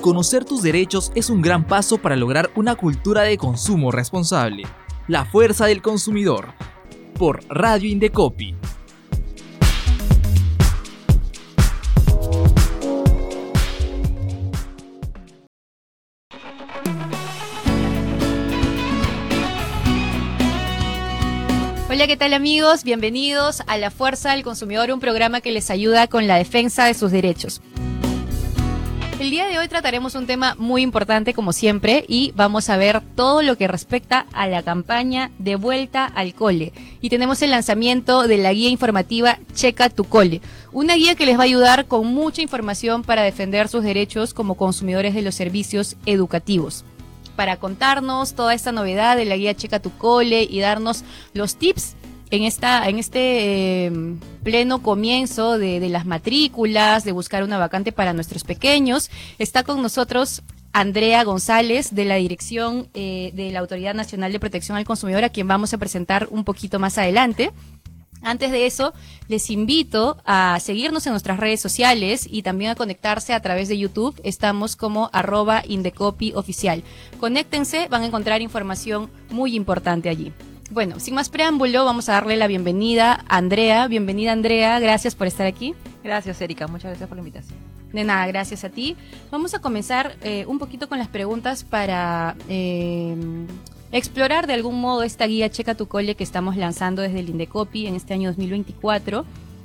Conocer tus derechos es un gran paso para lograr una cultura de consumo responsable. La fuerza del consumidor. Por Radio Indecopi. Hola, ¿qué tal amigos? Bienvenidos a La Fuerza del Consumidor, un programa que les ayuda con la defensa de sus derechos. El día de hoy trataremos un tema muy importante como siempre y vamos a ver todo lo que respecta a la campaña de vuelta al cole. Y tenemos el lanzamiento de la guía informativa Checa tu cole, una guía que les va a ayudar con mucha información para defender sus derechos como consumidores de los servicios educativos para contarnos toda esta novedad de la guía Checa tu cole y darnos los tips en esta en este em, pleno comienzo de, las matrículas, de buscar una vacante para nuestros pequeños. Está con nosotros Andrea González de la Dirección eh, de la Autoridad Nacional de Protección al Consumidor, a quien vamos a presentar un poquito más adelante. Antes de eso, les invito a seguirnos en nuestras redes sociales y también a conectarse a través de YouTube. Estamos como arroba Indecopy oficial. Conéctense, van a encontrar información muy importante allí. Bueno, sin más preámbulo, vamos a darle la bienvenida a Andrea. Bienvenida Andrea, gracias por estar aquí. Gracias Erika, muchas gracias por la invitación. De nada, gracias a ti. Vamos a comenzar eh, un poquito con las preguntas para... Eh, explorar de algún modo esta guía Checa tu Cole que estamos lanzando desde el Indecopi en este año 2024.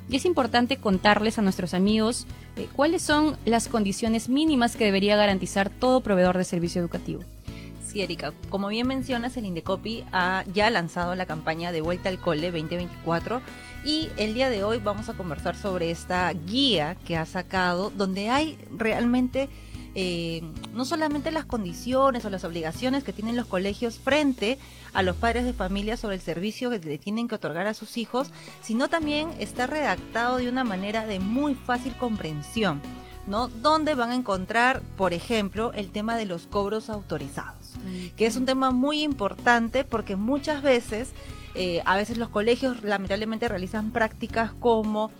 Y es importante contarles a nuestros amigos eh, cuáles son las condiciones mínimas que debería garantizar todo proveedor de servicio educativo. Sí, Erika, como bien mencionas, el Indecopi ha ya lanzado la campaña de Vuelta al Cole 2024 y el día de hoy vamos a conversar sobre esta guía que ha sacado donde hay realmente eh, no solamente las condiciones o las obligaciones que tienen los colegios frente a los padres de familia sobre el servicio que le tienen que otorgar a sus hijos, sino también está redactado de una manera de muy fácil comprensión. ¿no? Donde van a encontrar, por ejemplo, el tema de los cobros autorizados, que es un tema muy importante porque muchas veces, eh, a veces los colegios lamentablemente realizan prácticas como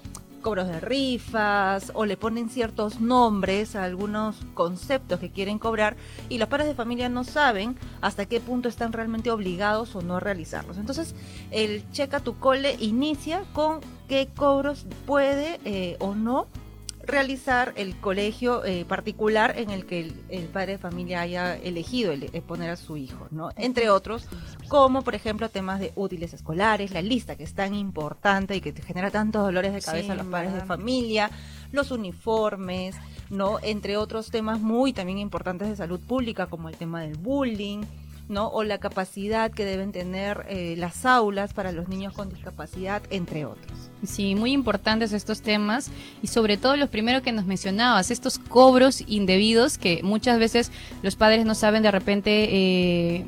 cobros de rifas o le ponen ciertos nombres a algunos conceptos que quieren cobrar y los padres de familia no saben hasta qué punto están realmente obligados o no a realizarlos. Entonces, el checa tu cole inicia con qué cobros puede eh, o no realizar el colegio eh, particular en el que el, padre de familia haya elegido el, poner a su hijo, ¿no? Entre otros, como por ejemplo temas de útiles escolares, la lista que es tan importante y que te genera tantos dolores de cabeza a los padres de familia, los uniformes, ¿no? Entre otros temas muy también importantes de salud pública, como el tema del bullying, ¿no? O la capacidad que deben tener eh, las aulas para los niños con discapacidad, entre otros. Sí, muy importantes estos temas y sobre todo los primeros que nos mencionabas, estos cobros indebidos que muchas veces los padres no saben de repente, eh,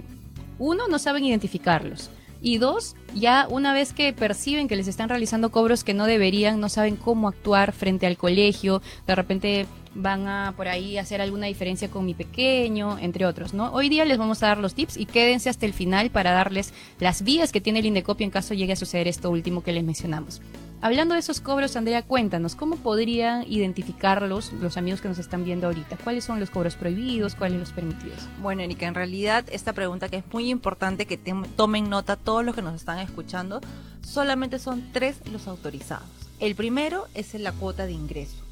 uno, no saben identificarlos. Y dos, ya una vez que perciben que les están realizando cobros que no deberían, no saben cómo actuar frente al colegio, de repente van a por ahí hacer alguna diferencia con mi pequeño, entre otros, ¿no? Hoy día les vamos a dar los tips y quédense hasta el final para darles las vías que tiene el Indecopio en caso llegue a suceder esto último que les mencionamos. Hablando de esos cobros, Andrea, cuéntanos, ¿cómo podrían identificarlos los amigos que nos están viendo ahorita? ¿Cuáles son los cobros prohibidos? ¿Cuáles los permitidos? Bueno, Erika, en realidad esta pregunta que es muy importante que tomen nota todos los que nos están escuchando, solamente son tres los autorizados. El primero es la cuota de ingreso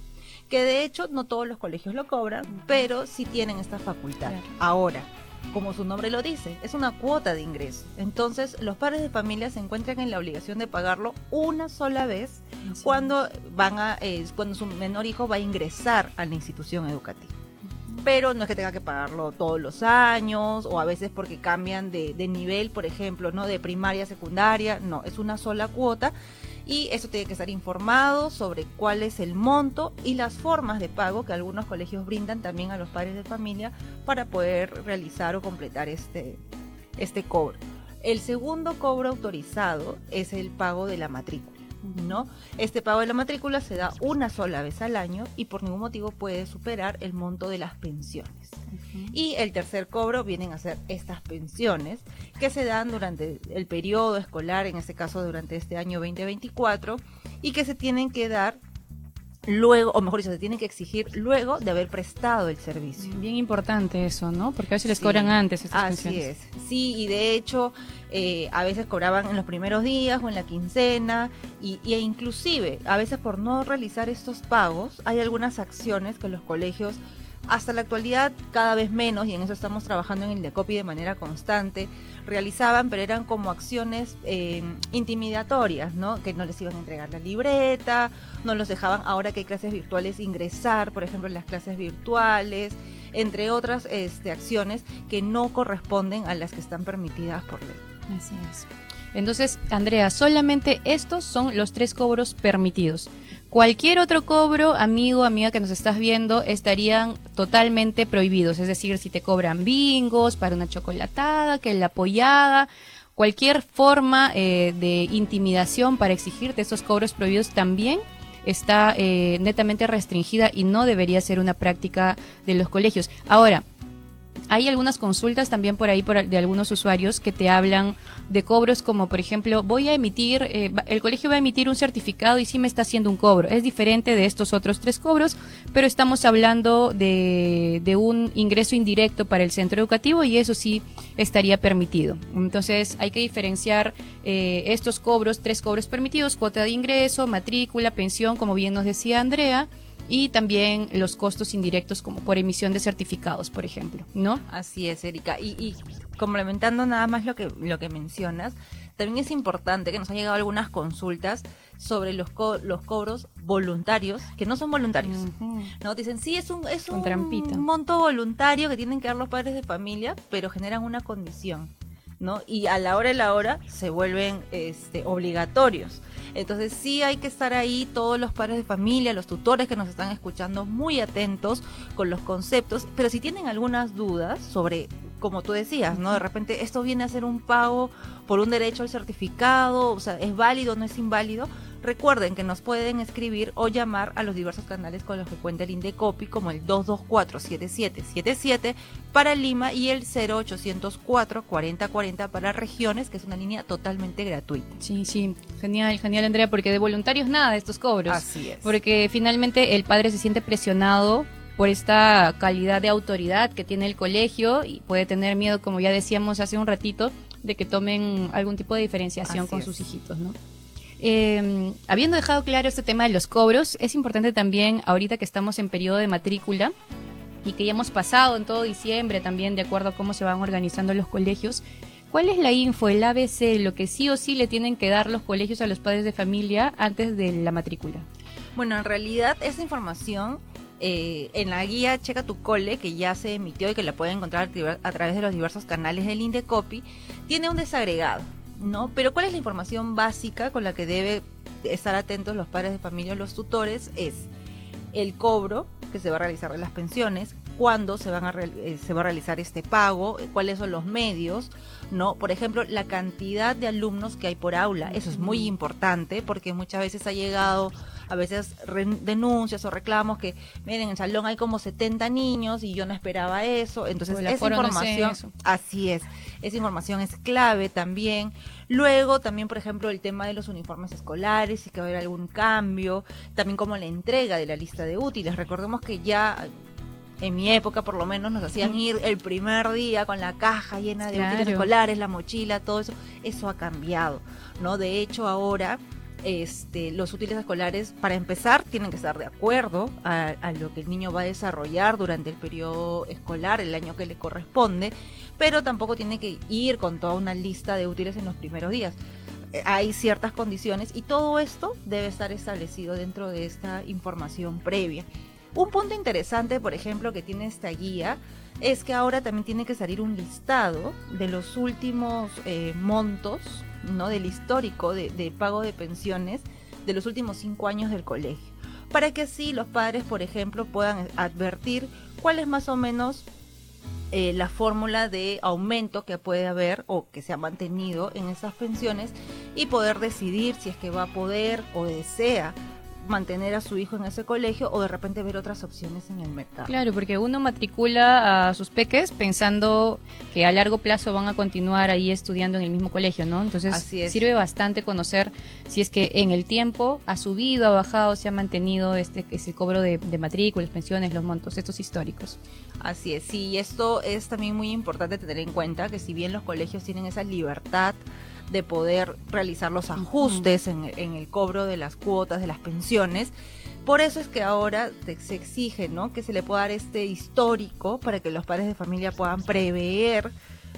que de hecho no todos los colegios lo cobran, pero sí tienen esta facultad. Ahora, como su nombre lo dice, es una cuota de ingreso. Entonces, los padres de familia se encuentran en la obligación de pagarlo una sola vez cuando van a, eh, cuando su menor hijo va a ingresar a la institución educativa. Pero no es que tenga que pagarlo todos los años o a veces porque cambian de, de nivel, por ejemplo, no de primaria a secundaria. No, es una sola cuota y eso tiene que estar informado sobre cuál es el monto y las formas de pago que algunos colegios brindan también a los padres de familia para poder realizar o completar este, este cobro. El segundo cobro autorizado es el pago de la matrícula. ¿No? Este pago de la matrícula se da una sola vez al año y por ningún motivo puede superar el monto de las pensiones. Y el tercer cobro vienen a ser estas pensiones que se dan durante el periodo escolar, en este caso durante este año 2024, y que se tienen que dar luego, o mejor dicho, se tienen que exigir luego de haber prestado el servicio. Bien importante eso, ¿no? Porque a veces les Sí. cobran antes estas Así pensiones. es. Sí, y de hecho, eh, a veces cobraban en los primeros días o en la quincena, y, y inclusive, a veces por no realizar estos pagos, hay algunas acciones que los colegios, hasta la actualidad, cada vez menos, y en eso estamos trabajando en el DECOPI de manera constante, realizaban, pero eran como acciones eh, intimidatorias, ¿no? Que no les iban a entregar la libreta, no los dejaban, ahora que hay clases virtuales, ingresar, por ejemplo, en las clases virtuales, entre otras este, acciones que no corresponden a las que están permitidas por ley. Así es. Entonces, Andrea, solamente estos son los tres cobros permitidos. Cualquier otro cobro, amigo, amiga que nos estás viendo, estarían totalmente prohibidos. Es decir, si te cobran bingos para una chocolatada, que la apoyada, cualquier forma eh, de intimidación para exigirte esos cobros prohibidos también está eh, netamente restringida y no debería ser una práctica de los colegios. Ahora, hay algunas consultas también por ahí por, de algunos usuarios que te hablan de cobros como por ejemplo voy a emitir eh, el colegio va a emitir un certificado y sí me está haciendo un cobro. Es diferente de estos otros tres cobros pero estamos hablando de, de un ingreso indirecto para el centro educativo y eso sí estaría permitido. Entonces hay que diferenciar eh, estos cobros tres cobros permitidos cuota de ingreso matrícula pensión como bien nos decía Andrea y también los costos indirectos como por emisión de certificados, por ejemplo, ¿no? Así es, Erika. Y, y complementando nada más lo que, lo que mencionas, también es importante que nos han llegado algunas consultas sobre los, co- los cobros voluntarios, que no son voluntarios. ¿no? Dicen, sí, es un, es un monto voluntario que tienen que dar los padres de familia, pero generan una condición, ¿no? Y a la hora de la hora se vuelven este, obligatorios. Entonces sí hay que estar ahí todos los padres de familia, los tutores que nos están escuchando, muy atentos con los conceptos, pero si tienen algunas dudas sobre, como tú decías, ¿no? De repente esto viene a ser un pago por un derecho al certificado, o sea, ¿es válido, no es inválido? Recuerden que nos pueden escribir o llamar a los diversos canales con los que cuenta el Indecopi, como el 224-7777 para Lima y el 0804-4040 para regiones, que es una línea totalmente gratuita. Sí, sí, genial, genial Andrea, porque de voluntarios nada de estos cobros. Así es. Porque finalmente el padre se siente presionado por esta calidad de autoridad que tiene el colegio y puede tener miedo, como ya decíamos hace un ratito, de que tomen algún tipo de diferenciación Así con es. sus hijitos, ¿no? Eh, habiendo dejado claro este tema de los cobros, es importante también, ahorita que estamos en periodo de matrícula y que ya hemos pasado en todo diciembre también, de acuerdo a cómo se van organizando los colegios, ¿cuál es la info, el ABC, lo que sí o sí le tienen que dar los colegios a los padres de familia antes de la matrícula? Bueno, en realidad esta información eh, en la guía Checa tu Cole, que ya se emitió y que la pueden encontrar a tra- a través de los diversos canales del Indecopi, tiene un desagregado, ¿no? Pero ¿cuál es la información básica con la que debe estar atentos los padres de familia o los tutores? Es el cobro que se va a realizar de las pensiones, cuándo se, van a real- eh, se va a realizar este pago, eh, cuáles son los medios, ¿no? Por ejemplo, la cantidad de alumnos que hay por aula, eso es muy importante porque muchas veces ha llegado a veces denuncias o reclamos que, miren, en el salón hay como 70 niños y yo no esperaba eso, entonces el esa no es información, eso. así es, esa información es clave también. Luego también, por ejemplo, el tema de los uniformes escolares, si que va a haber algún cambio, también como la entrega de la lista de útiles. Recordemos que ya en mi época por lo menos nos hacían ir el primer día con la caja llena de útiles Claro. escolares, la mochila, todo eso. Eso ha cambiado, ¿no? De hecho, ahora este, los útiles escolares, para empezar, tienen que estar de acuerdo a, a lo que el niño va a desarrollar durante el periodo escolar, el año que le corresponde, pero tampoco tiene que ir con toda una lista de útiles en los primeros días. Eh, Hay ciertas condiciones y todo esto debe estar establecido dentro de esta información previa. Un punto interesante, por ejemplo, que tiene esta guía es que ahora también tiene que salir un listado de los últimos eh, montos, ¿no? Del histórico de, pago de pensiones de los últimos cinco años del colegio. Para que así los padres, por ejemplo, puedan advertir cuál es más o menos eh, la fórmula de aumento que puede haber o que se ha mantenido en esas pensiones y poder decidir si es que va a poder o desea mantener a su hijo en ese colegio o de repente ver otras opciones en el mercado. Claro, porque uno matricula a sus peques pensando que a largo plazo van a continuar ahí estudiando en el mismo colegio, ¿no? Entonces sirve bastante conocer si es que en el tiempo ha subido, ha bajado, se ha mantenido este ese cobro de, de matrículas, pensiones, los montos, estos históricos. Así es, sí, esto es también muy importante tener en cuenta que si bien los colegios tienen esa libertad de poder realizar los ajustes en, el cobro de las cuotas, de las pensiones. Por eso es que ahora se exige ¿no? que se le pueda dar este histórico para que los padres de familia puedan prever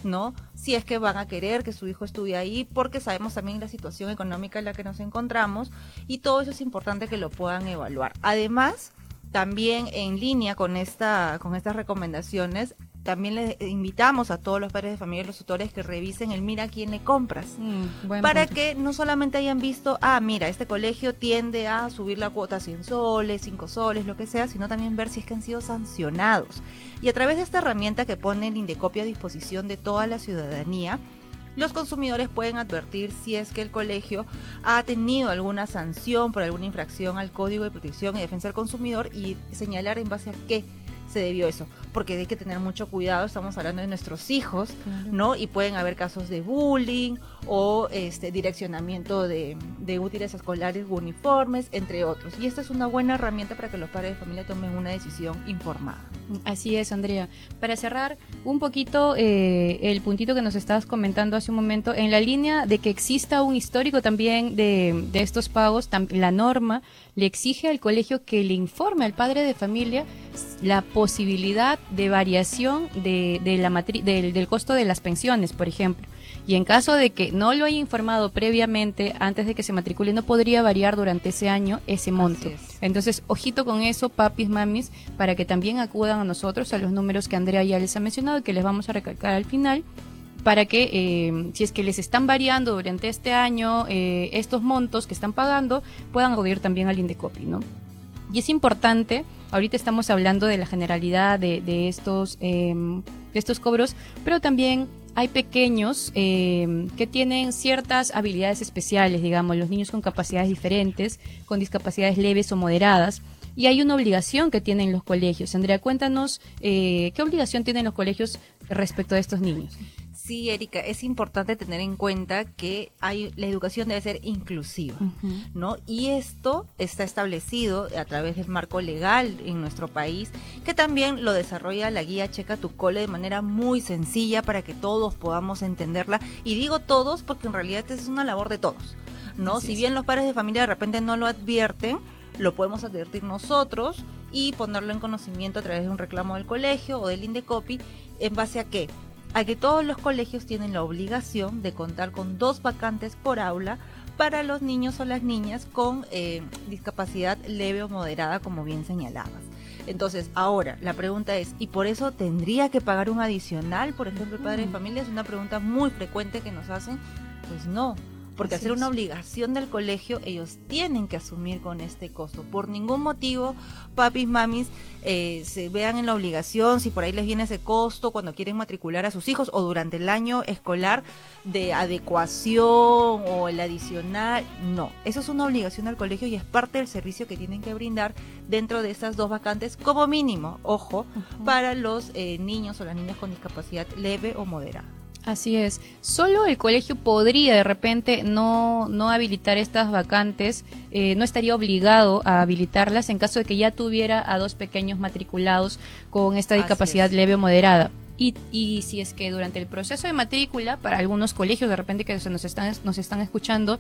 ¿no? Si es que van a querer que su hijo estudie ahí, porque sabemos también la situación económica en la que nos encontramos y todo eso es importante que lo puedan evaluar. Además, también en línea con esta con estas recomendaciones también le invitamos a todos los padres de familia y los tutores que revisen el mira quién le compras. Mm, para que no solamente hayan visto, ah, mira, este colegio tiende a subir la cuota a 100 soles, 5 soles, lo que sea, sino también ver si es que han sido sancionados. Y a través de esta herramienta que pone el Indecopia a disposición de toda la ciudadanía, los consumidores pueden advertir si es que el colegio ha tenido alguna sanción por alguna infracción al Código de Protección y Defensa del Consumidor y señalar en base a qué se debió eso, porque hay que tener mucho cuidado, estamos hablando de nuestros hijos, ¿no? Y pueden haber casos de bullying o este direccionamiento de, de útiles escolares u uniformes, entre otros. Y esta es una buena herramienta para que los padres de familia tomen una decisión informada. Así es, Andrea. Para cerrar un poquito eh, el puntito que nos estabas comentando hace un momento, en la línea de que exista un histórico también de, de estos pagos, la norma le exige al colegio que le informe al padre de familia la posibilidad de variación de, la del, del costo de las pensiones, por ejemplo. Y en caso de que no lo haya informado previamente, antes de que se matricule, no podría variar durante ese año ese monto. Entonces, ojito con eso, papis, mamis, para que también acudan a nosotros, a los números que Andrea ya les ha mencionado, que les vamos a recalcar al final, para que eh, si es que les están variando durante este año eh, estos montos que están pagando, puedan acudir también al Indecopi, ¿no? Y es importante, ahorita estamos hablando de la generalidad de, estos, em, de estos cobros, pero también hay pequeños em, que tienen ciertas habilidades especiales, digamos, los niños con capacidades diferentes, con discapacidades leves o moderadas. Y hay una obligación que tienen los colegios. Andrea, cuéntanos eh, qué obligación tienen los colegios respecto a estos niños. Sí, Erika, es importante tener en cuenta que hay, la educación debe ser inclusiva, ¿no? Y esto está establecido a través del marco legal en nuestro país, que también lo desarrolla la guía Checa tu Cole de manera muy sencilla para que todos podamos entenderla. Y digo todos porque en realidad es una labor de todos, ¿no? si bien los padres de familia de repente no lo advierten, lo podemos advertir nosotros y ponerlo en conocimiento a través de un reclamo del colegio o del INDECOPI en base a qué? A que todos los colegios tienen la obligación de contar con dos vacantes por aula para los niños o las niñas con eh, discapacidad leve o moderada, como bien señalabas. Entonces, ahora, la pregunta es, ¿y por eso tendría que pagar un adicional? Por ejemplo, el padre de familia es una pregunta muy frecuente que nos hacen. Pues no, porque hacer una obligación del colegio, ellos tienen que asumir con este costo. Por ningún motivo, papis, mamis, eh, se vean en la obligación, si por ahí les viene ese costo cuando quieren matricular a sus hijos o durante el año escolar de adecuación o el adicional. No, eso es una obligación del colegio y es parte del servicio que tienen que brindar dentro de esas dos vacantes como mínimo, ojo, para los eh, niños o las niñas con discapacidad leve o moderada. Así es. Solo el colegio podría de repente no, no habilitar estas vacantes, eh, no estaría obligado a habilitarlas en caso de que ya tuviera a dos pequeños matriculados con esta discapacidad leve o moderada. Y, y, si es que durante el proceso de matrícula, para algunos colegios de repente que nos están, nos están escuchando,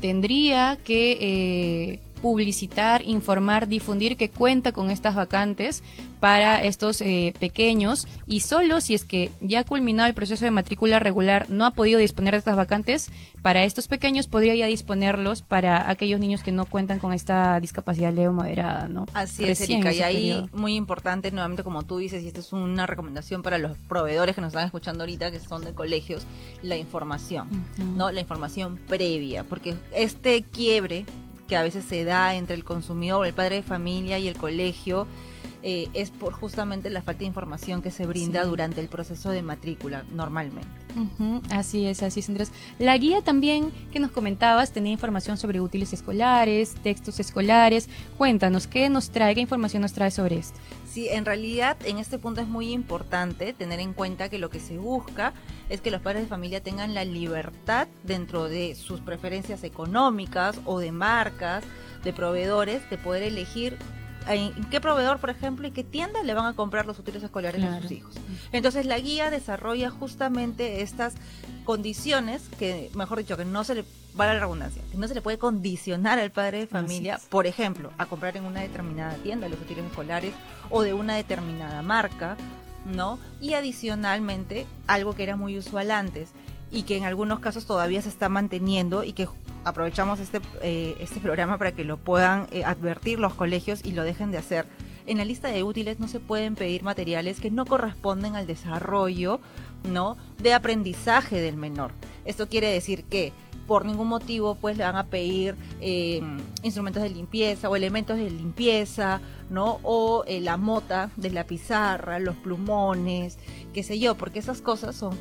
tendría que eh, publicitar, informar, difundir que cuenta con estas vacantes para estos eh, pequeños y solo si es que ya culminado el proceso de matrícula regular no ha podido disponer de estas vacantes, para estos pequeños podría ya disponerlos para aquellos niños que no cuentan con esta discapacidad leve o moderada, ¿no? Así es, Erika, y ahí muy importante, nuevamente como tú dices, y esta es una recomendación para los proveedores que nos están escuchando ahorita, que son de colegios, la información, ¿no? La información previa, porque este quiebre que a veces se da entre el consumidor, el padre de familia y el colegio, eh, es por justamente la falta de información que se brinda Sí. durante el proceso de matrícula normalmente. Así es, así es, Andrés. La guía también que nos comentabas tenía información sobre útiles escolares, textos escolares. Cuéntanos, ¿qué nos trae, qué información nos trae sobre esto? Sí, en realidad en este punto es muy importante tener en cuenta que lo que se busca es que los padres de familia tengan la libertad dentro de sus preferencias económicas o de marcas, de proveedores, de poder elegir en qué proveedor, por ejemplo, y qué tienda le van a comprar los útiles escolares a Claro. sus hijos. Entonces la guía desarrolla justamente estas condiciones que, mejor dicho, que no se le, vale la redundancia, que no se le puede condicionar al padre de familia, por ejemplo, a comprar en una determinada tienda los útiles escolares o de una determinada marca, ¿no? Y adicionalmente, algo que era muy usual antes y que en algunos casos todavía se está manteniendo y que aprovechamos este, eh, este programa para que lo puedan eh, advertir los colegios y lo dejen de hacer. En la lista de útiles no se pueden pedir materiales que no corresponden al desarrollo ¿no? de aprendizaje del menor. Esto quiere decir que por ningún motivo pues le van a pedir eh, instrumentos de limpieza o elementos de limpieza, ¿no? O eh, la mota de la pizarra, los plumones, qué sé yo, porque esas cosas son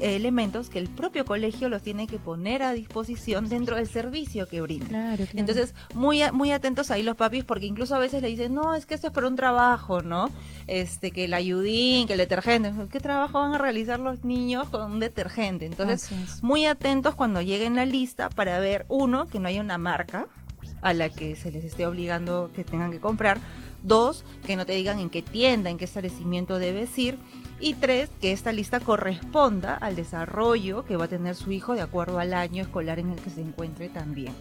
elementos que el propio colegio los tiene que poner a disposición dentro del servicio que brinda. Claro, Entonces, muy, muy atentos ahí los papis, porque incluso a veces le dicen, no, es que esto es para un trabajo, ¿no? Este, que el ayudín, que el detergente. ¿Qué trabajo van a realizar los niños con un detergente? Entonces, muy atentos cuando lleguen la lista para ver, uno, que no haya una marca a la que se les esté obligando que tengan que comprar. Dos, que no te digan en qué tienda, en qué establecimiento debes ir. Y tres, que esta lista corresponda al desarrollo que va a tener su hijo de acuerdo al año escolar en el que se encuentre también.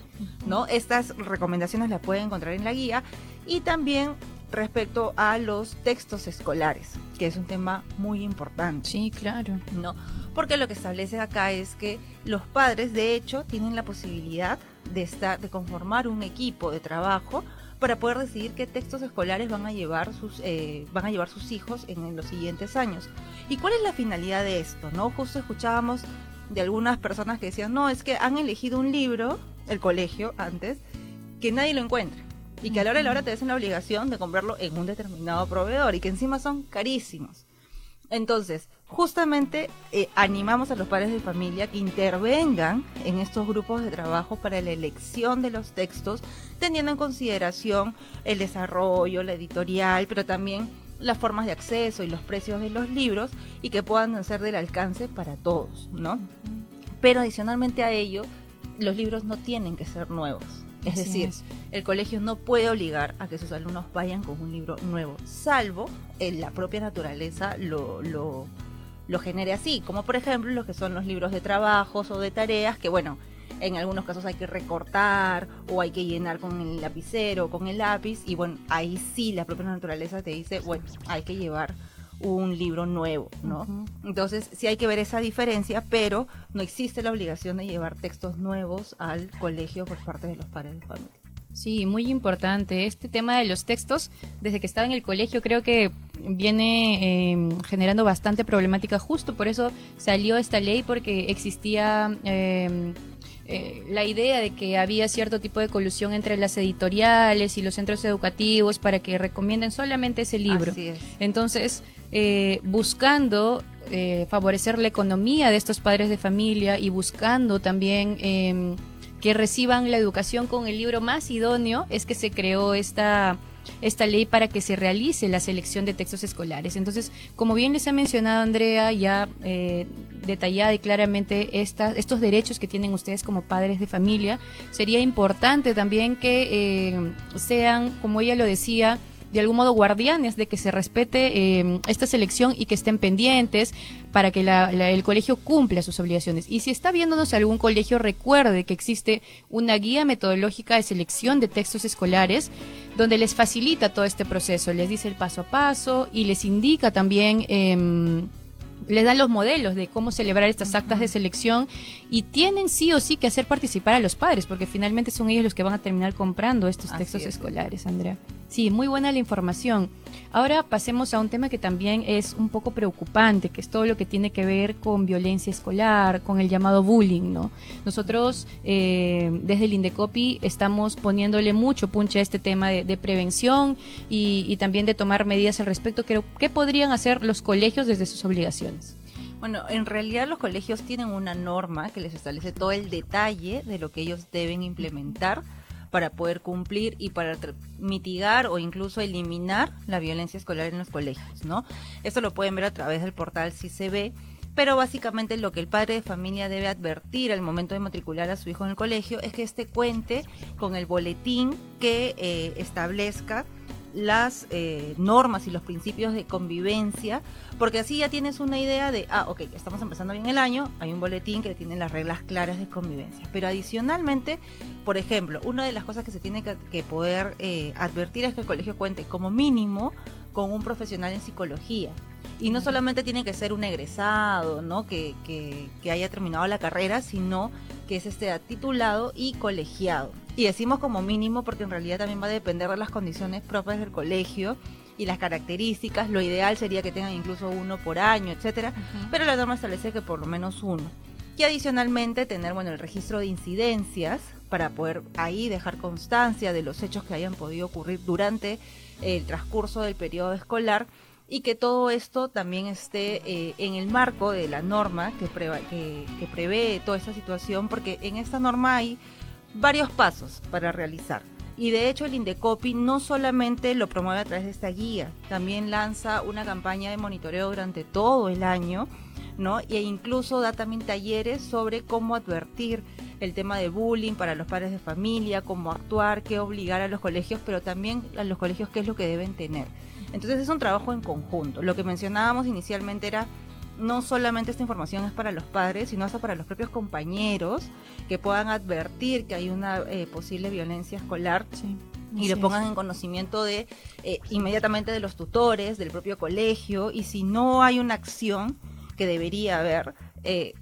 ¿no? Estas recomendaciones las pueden encontrar en la guía. Y también respecto a los textos escolares, que es un tema muy importante. Sí, claro. ¿no? Porque lo que establece acá es que los padres, de hecho, tienen la posibilidad de estar, de conformar un equipo de trabajo para poder decidir qué textos escolares van a llevar sus, eh, van a llevar sus hijos en, los siguientes años. ¿Y cuál es la finalidad de esto? ¿No? Justo escuchábamos de algunas personas que decían, no, es que han elegido un libro, el colegio antes, que nadie lo encuentra. Y que a la hora de la hora te hacen la obligación de comprarlo en un determinado proveedor y que encima son carísimos. Entonces, justamente eh, animamos a los padres de familia que intervengan en estos grupos de trabajo para la elección de los textos, teniendo en consideración el desarrollo, la editorial, pero también las formas de acceso y los precios de los libros y que puedan ser del alcance para todos, ¿no? Pero adicionalmente a ello, los libros no tienen que ser nuevos. Es Así decir, es. el colegio no puede obligar a que sus alumnos vayan con un libro nuevo, salvo en la propia naturaleza lo, lo, lo genere así, como por ejemplo los que son los libros de trabajos o de tareas, que bueno, en algunos casos hay que recortar o hay que llenar con el lapicero o con el lápiz, y bueno, ahí sí la propia naturaleza te dice, bueno, hay que llevar un libro nuevo, ¿no? Entonces, sí hay que ver esa diferencia, pero no existe la obligación de llevar textos nuevos al colegio por parte de los padres de familia. Sí, muy importante. Este tema de los textos, desde que estaba en el colegio, creo que viene eh, generando bastante problemática. Justo por eso salió esta ley, porque existía eh, eh, la idea de que había cierto tipo de colusión entre las editoriales y los centros educativos para que recomienden solamente ese libro. Así es. Entonces, eh, buscando eh, favorecer la economía de estos padres de familia y buscando también eh, que reciban la educación con el libro más idóneo, es que se creó esta, esta ley para que se realice la selección de textos escolares. Entonces, como bien les ha mencionado Andrea, ya eh, detallada y claramente esta, estos derechos que tienen ustedes como padres de familia, sería importante también que eh, sean, como ella lo decía, de algún modo guardianes de que se respete eh, esta selección y que estén pendientes para que la- el colegio cumpla sus obligaciones. Y si está viéndonos algún colegio, recuerde que existe una guía metodológica de selección de textos escolares donde les facilita todo este proceso, les dice el paso a paso y les indica también... em, les dan los modelos de cómo celebrar estas actas de selección y tienen sí o sí que hacer participar a los padres, porque finalmente son ellos los que van a terminar comprando estos Así textos es. escolares, Andrea. Sí, muy buena la información. Ahora pasemos a un tema que también es un poco preocupante, que es todo lo que tiene que ver con violencia escolar, con el llamado bullying, ¿no? Nosotros eh, desde el Indecopi estamos poniéndole mucho punche a este tema de, prevención y, también de tomar medidas al respecto. ¿Qué podrían hacer los colegios desde sus obligaciones? Bueno, en realidad los colegios tienen una norma que les establece todo el detalle de lo que ellos deben implementar para poder cumplir y para mitigar o incluso eliminar la violencia escolar en los colegios, ¿no? Esto lo pueden ver a través del portal CCB, pero básicamente lo que el padre de familia debe advertir al momento de matricular a su hijo en el colegio es que éste cuente con el boletín que eh, establezca las eh, normas y los principios de convivencia, porque así ya tienes una idea de, ah, ok, estamos empezando bien el año, hay un boletín que tiene las reglas claras de convivencia. Pero adicionalmente, por ejemplo, una de las cosas que se tiene que, poder eh, advertir es que el colegio cuente como mínimo con un profesional en psicología. Y no solamente tiene que ser un egresado, ¿no? Que, que, que haya terminado la carrera, sino que es este titulado y colegiado. Y decimos como mínimo porque en realidad también va a depender de las condiciones propias del colegio y las características. Lo ideal sería que tengan incluso uno por año, etcétera, pero la norma establece que por lo menos uno. Y adicionalmente tener bueno el registro de incidencias para poder ahí dejar constancia de los hechos que hayan podido ocurrir durante el transcurso del periodo escolar y que todo esto también esté eh, en el marco de la norma que, que, que prevé toda esta situación, porque en esta norma hay varios pasos para realizar. Y de hecho el Indecopi no solamente lo promueve a través de esta guía, también lanza una campaña de monitoreo durante todo el año, ¿no? E incluso da también talleres sobre cómo advertir el tema de bullying para los padres de familia, cómo actuar, qué obligar a los colegios, pero también a los colegios qué es lo que deben tener. Entonces es un trabajo en conjunto. Lo que mencionábamos inicialmente era no solamente esta información es para los padres, sino hasta para los propios compañeros que puedan advertir que hay una eh, posible violencia escolar. y le pongan en conocimiento de eh, inmediatamente de los tutores, del propio colegio, y si no hay una acción que debería haber, eh,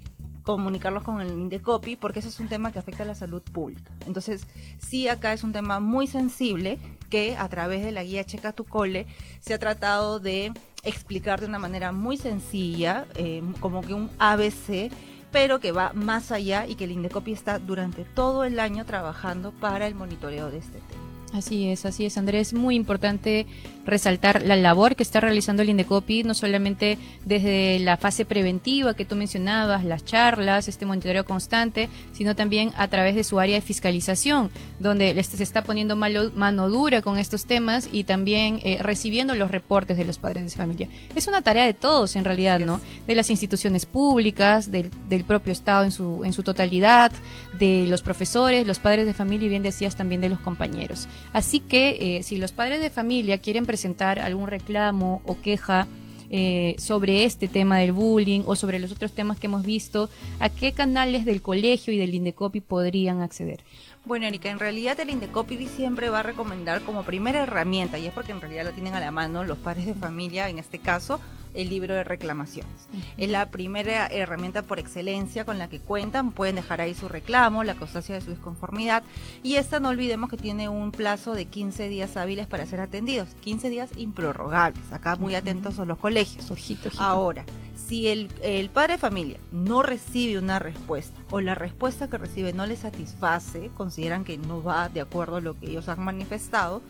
comunicarlos con el Indecopi, porque eso es un tema que afecta a la salud pública. Entonces, sí, acá es un tema muy sensible que a través de la guía Checa tu Cole se ha tratado de explicar de una manera muy sencilla, eh, como que un ABC, pero que va más allá y que el Indecopi está durante todo el año trabajando para el monitoreo de este tema. Así es, así es, Andrés. Muy importante resaltar la labor que está realizando el Indecopi, no solamente desde la fase preventiva que tú mencionabas, las charlas, este monitoreo constante, sino también a través de su área de fiscalización, donde se está poniendo mano dura con estos temas y también eh, recibiendo los reportes de los padres de familia. Es una tarea de todos, en realidad, ¿no? De las instituciones públicas, del, del propio Estado en su, en su totalidad, de los profesores, los padres de familia y bien decías también de los compañeros. Así que eh, si los padres de familia quieren presentar algún reclamo o queja eh, sobre este tema del bullying o sobre los otros temas que hemos visto, ¿a qué canales del colegio y del Indecopi podrían acceder? Bueno, Erika, en realidad el Indecopi siempre va a recomendar como primera herramienta, y es porque en realidad lo tienen a la mano los padres de familia, en este caso, el libro de reclamaciones. Es la primera herramienta por excelencia con la que cuentan. Pueden dejar ahí su reclamo, la constancia de su disconformidad. Y esta no olvidemos que tiene un plazo de 15 días hábiles para ser atendidos. 15 días improrrogables. Acá muy atentos son los colegios. Ojito, Ahora, si el, el, padre de familia no recibe una respuesta o la respuesta que recibe no le satisface, consideran que no va de acuerdo a lo que ellos han manifestado,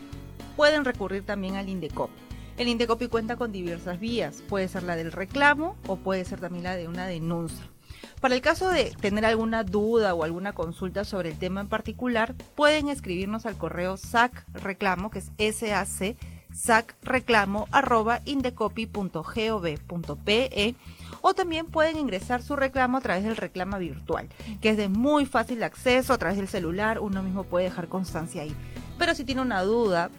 pueden recurrir también al INDECOP. El Indecopi cuenta con diversas vías, puede ser la del reclamo o puede ser también la de una denuncia. Para el caso de tener alguna duda o alguna consulta sobre el tema en particular, pueden escribirnos al correo SAC reclamo, que es SAC, sacreclamo arroba indecopi.gov.pe o también pueden ingresar su reclamo a través del reclama virtual, que es de muy fácil acceso a través del celular, uno mismo puede dejar constancia ahí. Pero si tiene una duda,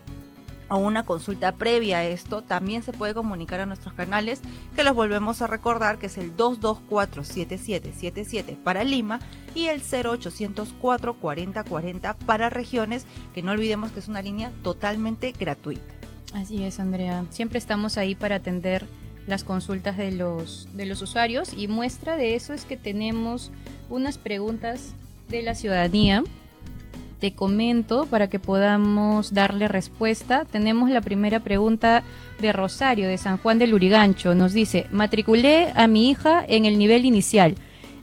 o una consulta previa a esto, también se puede comunicar a nuestros canales, que los volvemos a recordar, que es el 224-7777 para Lima y el 0800 440 40 para regiones, que no olvidemos que es una línea totalmente gratuita. Así es, Andrea. Siempre estamos ahí para atender las consultas de los, de los usuarios y muestra de eso es que tenemos unas preguntas de la ciudadanía te comento para que podamos darle respuesta. Tenemos la primera pregunta de Rosario, de San Juan del Urigancho. Nos dice, matriculé a mi hija en el nivel inicial,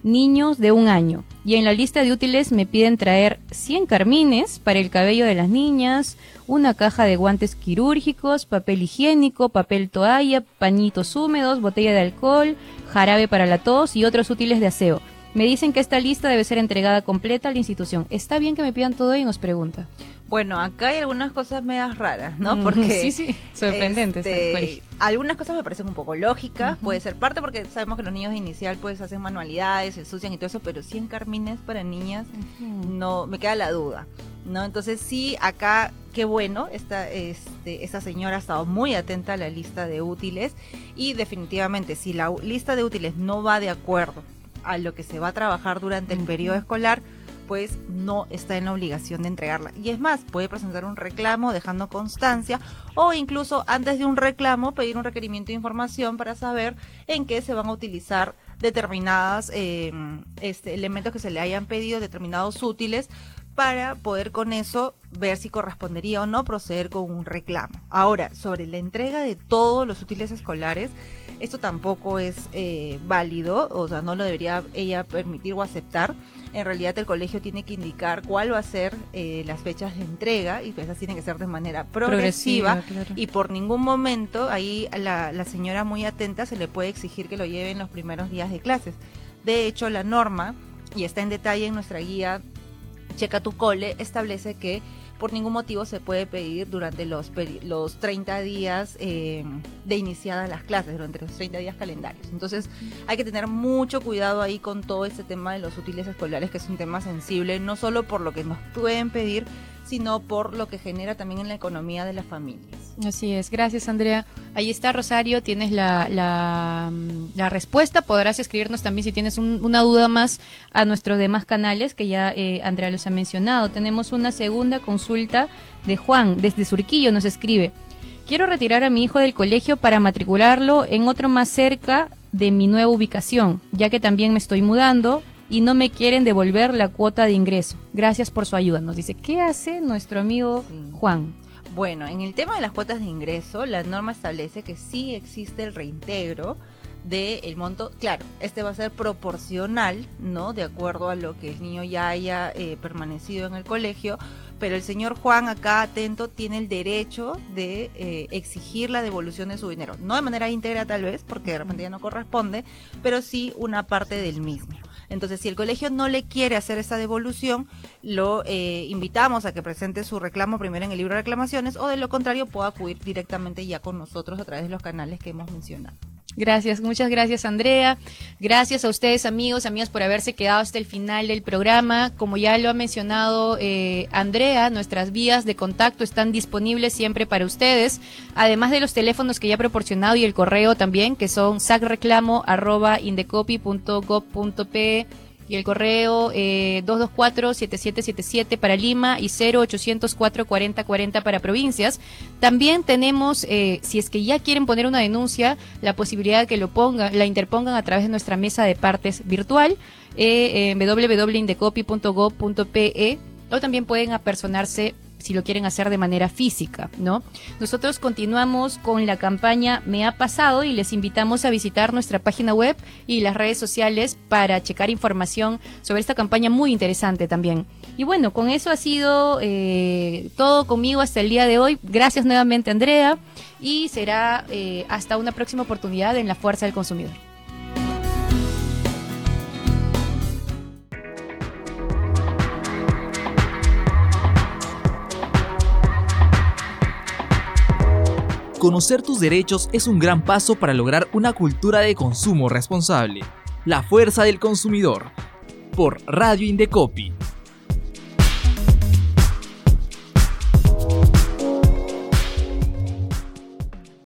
niños de un año, y en la lista de útiles me piden traer 100 carmines para el cabello de las niñas, una caja de guantes quirúrgicos, papel higiénico, papel toalla, pañitos húmedos, botella de alcohol, jarabe para la tos y otros útiles de aseo. Me dicen que esta lista debe ser entregada completa a la institución. ¿Está bien que me pidan todo y nos pregunta? Bueno, acá hay algunas cosas medias raras, ¿no? Porque sí, sí, sorprendentes. Este, algunas cosas me parecen un poco lógicas, puede ser parte porque sabemos que los niños de inicial pues hacen manualidades, se ensucian y todo eso, pero 100 carmines para niñas no me queda la duda. ¿No? Entonces sí, acá qué bueno, esta, este, esta señora ha estado muy atenta a la lista de útiles y definitivamente si la lista de útiles no va de acuerdo a lo que se va a trabajar durante el periodo escolar, pues no está en la obligación de entregarla. Y es más, puede presentar un reclamo dejando constancia o incluso antes de un reclamo pedir un requerimiento de información para saber en qué se van a utilizar determinados eh, este, elementos que se le hayan pedido, determinados útiles, para poder con eso ver si correspondería o no proceder con un reclamo. Ahora, sobre la entrega de todos los útiles escolares, esto tampoco es eh, válido, o sea, no lo debería ella permitir o aceptar. En realidad el colegio tiene que indicar cuál va a ser eh, las fechas de entrega y pues esas tienen que ser de manera progresiva, y por ningún momento ahí la, la señora muy atenta se le puede exigir que lo lleve en los primeros días de clases. De hecho, la norma, y está en detalle en nuestra guía Checa tu cole, establece que por ningún motivo se puede pedir durante los, los 30 días eh, de iniciadas las clases, durante los 30 días calendarios. Entonces hay que tener mucho cuidado ahí con todo este tema de los útiles escolares, que es un tema sensible, no solo por lo que nos pueden pedir, sino por lo que genera también en la economía de las familias. Así es, gracias Andrea. Ahí está Rosario, tienes la, la, la respuesta, podrás escribirnos también si tienes una duda más a nuestros demás canales que ya eh, Andrea los ha mencionado. Tenemos una segunda consulta de Juan, desde Surquillo nos escribe. Quiero retirar a mi hijo del colegio para matricularlo en otro más cerca de mi nueva ubicación, ya que también me estoy mudando y no me quieren devolver la cuota de ingreso. Gracias por su ayuda. Nos dice, ¿qué hace nuestro amigo Juan? Bueno, en el tema de las cuotas de ingreso, la norma establece que sí existe el reintegro del monto. Claro, este va a ser proporcional, ¿no? De acuerdo a lo que el niño ya haya eh, permanecido en el colegio. Pero el señor Juan, acá atento, tiene el derecho de eh, exigir la devolución de su dinero. No de manera íntegra, tal vez, porque de repente ya no corresponde, pero sí una parte del mismo. Entonces, si el colegio no le quiere hacer esa devolución, lo eh, invitamos a que presente su reclamo primero en el libro de reclamaciones o de lo contrario pueda acudir directamente ya con nosotros a través de los canales que hemos mencionado. Gracias, muchas gracias Andrea. Gracias a ustedes amigos, amigas por haberse quedado hasta el final del programa. Como ya lo ha mencionado eh, Andrea, nuestras vías de contacto están disponibles siempre para ustedes, además de los teléfonos que ya he proporcionado y el correo también, que son sacreclamo.indecopy.gov.pe y el correo eh, 224-7777 para Lima y 0800-440-40 para provincias. También tenemos, eh, si es que ya quieren poner una denuncia, la posibilidad de que lo pongan, la interpongan a través de nuestra mesa de partes virtual eh, en www.indecopy.gov.pe o también pueden apersonarse si lo quieren hacer de manera física, ¿no? Nosotros continuamos con la campaña Me ha pasado y les invitamos a visitar nuestra página web y las redes sociales para checar información sobre esta campaña muy interesante también. Y bueno, con eso ha sido eh, todo conmigo hasta el día de hoy. Gracias nuevamente Andrea y será eh, hasta una próxima oportunidad en la Fuerza del Consumidor. Conocer tus derechos es un gran paso para lograr una cultura de consumo responsable. La fuerza del consumidor. Por Radio Indecopi